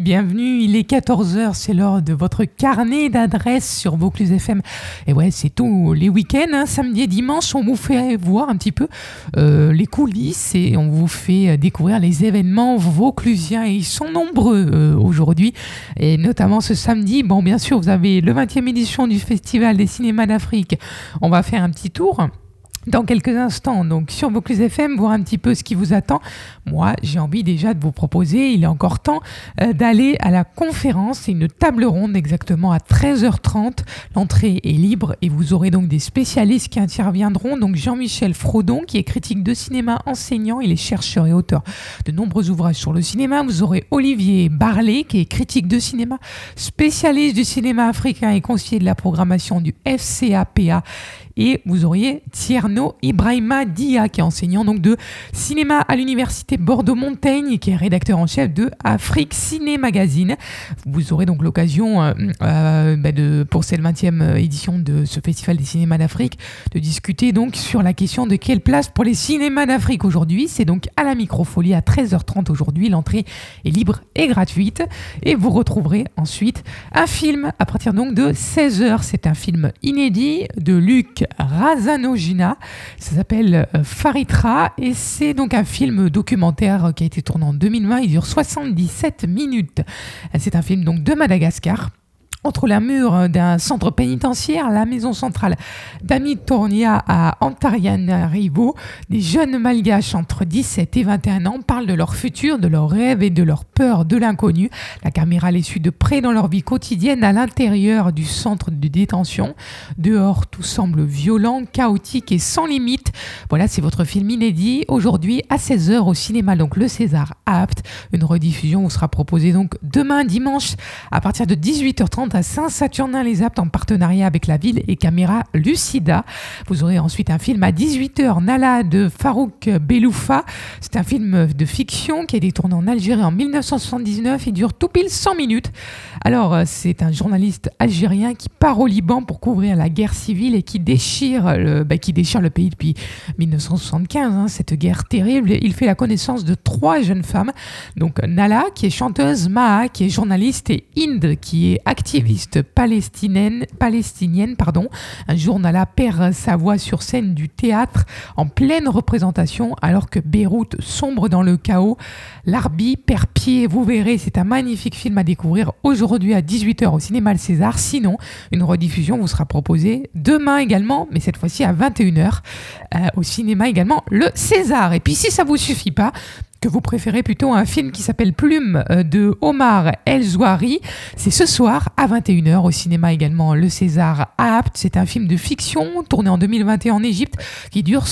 Bienvenue, il est 14h, c'est l'heure de votre carnet d'adresses sur Vaucluse FM. Et ouais, c'est tout les week-ends, hein, samedi et dimanche, on vous fait voir un petit peu euh, les coulisses et on vous fait découvrir les événements vauclusiens. Et ils sont nombreux euh, aujourd'hui, et notamment ce samedi. Bon, bien sûr, vous avez le 20e édition du Festival des cinémas d'Afrique. On va faire un petit tour dans quelques instants, donc sur Vaucluse FM, voir un petit peu ce qui vous attend. Moi, j'ai envie déjà de vous proposer, il est encore temps euh, d'aller à la conférence. C'est une table ronde exactement à 13h30. L'entrée est libre et vous aurez donc des spécialistes qui interviendront. Donc Jean-Michel Frodon, qui est critique de cinéma enseignant, il est chercheur et auteur de nombreux ouvrages sur le cinéma. Vous aurez Olivier Barlet, qui est critique de cinéma, spécialiste du cinéma africain et conseiller de la programmation du FCAPA et vous auriez Tierno Ibrahima Dia, qui est enseignant donc de cinéma à l'université Bordeaux-Montaigne qui est rédacteur en chef de Afrique Ciné Magazine. Vous aurez donc l'occasion, euh, euh, bah, pour cette 20e édition de ce Festival des cinémas d'Afrique, de discuter donc sur la question de quelle place pour les cinémas d'Afrique aujourd'hui. C'est donc à la Microfolie à 13h30 aujourd'hui. L'entrée est libre et gratuite. Et vous retrouverez ensuite un film à partir donc de 16h. C'est un film inédit de Luc Razanogina. Ça s'appelle euh, Faritra et c'est donc un film documentaire qui a été tourné en 2020. Il dure 77 minutes. C'est un film donc de Madagascar entre la mur d'un centre pénitentiaire, la maison centrale d'Amitornia à Antananarivo, des jeunes malgaches entre 17 et 21 ans parlent de leur futur, de leurs rêves et de leur peur de l'inconnu. La caméra les suit de près dans leur vie quotidienne à l'intérieur du centre de détention. Dehors, tout semble violent, chaotique et sans limite. Voilà, c'est votre film inédit aujourd'hui à 16h au cinéma, donc le César Apt. Une rediffusion vous sera proposée donc demain dimanche à partir de 18h30 à Saint-Saturnin-les-Aptes en partenariat avec la ville et caméra Lucida. Vous aurez ensuite un film à 18h, Nala de Farouk Beloufa. C'est un film de fiction qui a été tourné en Algérie en 1979 et dure tout pile 100 minutes. Alors, euh, c'est un journaliste algérien qui part au Liban pour couvrir la guerre civile et qui déchire le, bah, qui déchire le pays depuis 1975, hein, cette guerre terrible. Il fait la connaissance de trois jeunes femmes. Donc, Nala, qui est chanteuse, Maha, qui est journaliste, et Inde, qui est active palestinienne, palestinienne pardon. Un journal à perd sa voix sur scène du théâtre en pleine représentation alors que Beyrouth sombre dans le chaos. L'arbi perd pied, vous verrez, c'est un magnifique film à découvrir aujourd'hui à 18h au cinéma Le César. Sinon, une rediffusion vous sera proposée demain également, mais cette fois-ci à 21h euh, au cinéma également Le César. Et puis si ça vous suffit pas, que vous préférez plutôt un film qui s'appelle Plume euh, de Omar El Zouari. C'est ce soir à 21h au cinéma également Le César Apt. C'est un film de fiction tourné en 2021 en Égypte qui dure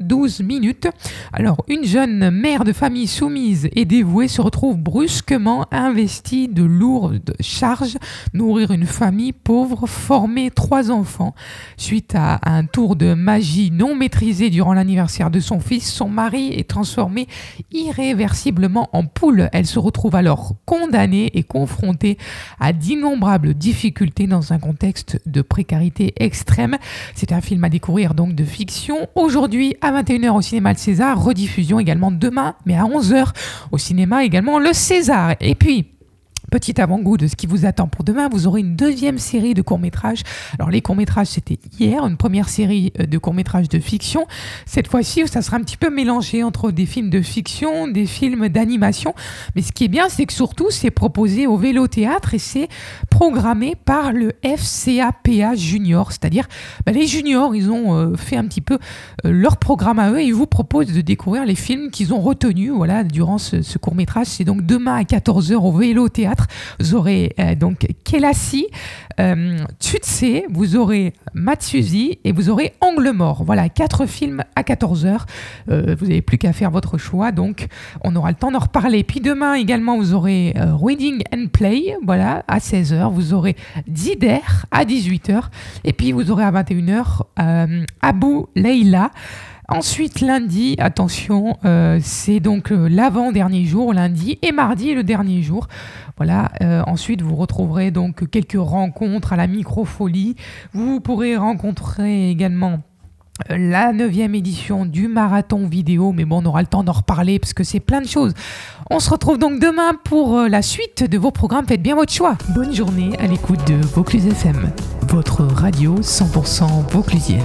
112 minutes. Alors, une jeune mère de famille soumise et dévouée se retrouve brusquement investie de lourdes charges, nourrir une famille pauvre, former trois enfants. Suite à un tour de magie non maîtrisé durant l'anniversaire de son fils, son mari est transformé irréversiblement en poule. Elle se retrouve alors condamnée et confrontée à d'innombrables difficultés dans un contexte de précarité extrême. C'est un film à découvrir donc de fiction. Aujourd'hui 21h au cinéma Le César, rediffusion également demain, mais à 11h au cinéma également Le César. Et puis, Petit avant-goût de ce qui vous attend pour demain, vous aurez une deuxième série de courts-métrages. Alors les courts-métrages, c'était hier, une première série euh, de courts-métrages de fiction. Cette fois-ci, ça sera un petit peu mélangé entre des films de fiction, des films d'animation. Mais ce qui est bien, c'est que surtout, c'est proposé au Vélo Théâtre et c'est programmé par le FCAPA Junior. C'est-à-dire, bah, les juniors, ils ont euh, fait un petit peu euh, leur programme à eux et ils vous proposent de découvrir les films qu'ils ont retenus voilà, durant ce, ce court-métrage. C'est donc demain à 14h au Vélo Théâtre. Vous aurez euh, donc Kelasi, euh, vous aurez Matsuzi et vous aurez Angle Mort. Voilà, quatre films à 14h. Euh, vous n'avez plus qu'à faire votre choix, donc on aura le temps d'en reparler. Puis demain également, vous aurez Reading and Play, voilà, à 16h. Vous aurez Zider à 18h. Et puis vous aurez à 21h Abu Leila. Ensuite, lundi, attention, euh, c'est donc euh, l'avant-dernier jour, lundi, et mardi, le dernier jour. Voilà. Euh, ensuite, vous retrouverez donc quelques rencontres à la microfolie. Vous pourrez rencontrer également la neuvième édition du marathon vidéo. Mais bon, on aura le temps d'en reparler parce que c'est plein de choses. On se retrouve donc demain pour la suite de vos programmes. Faites bien votre choix. Bonne journée à l'écoute de Vaucluse FM, votre radio 100% vauclusienne.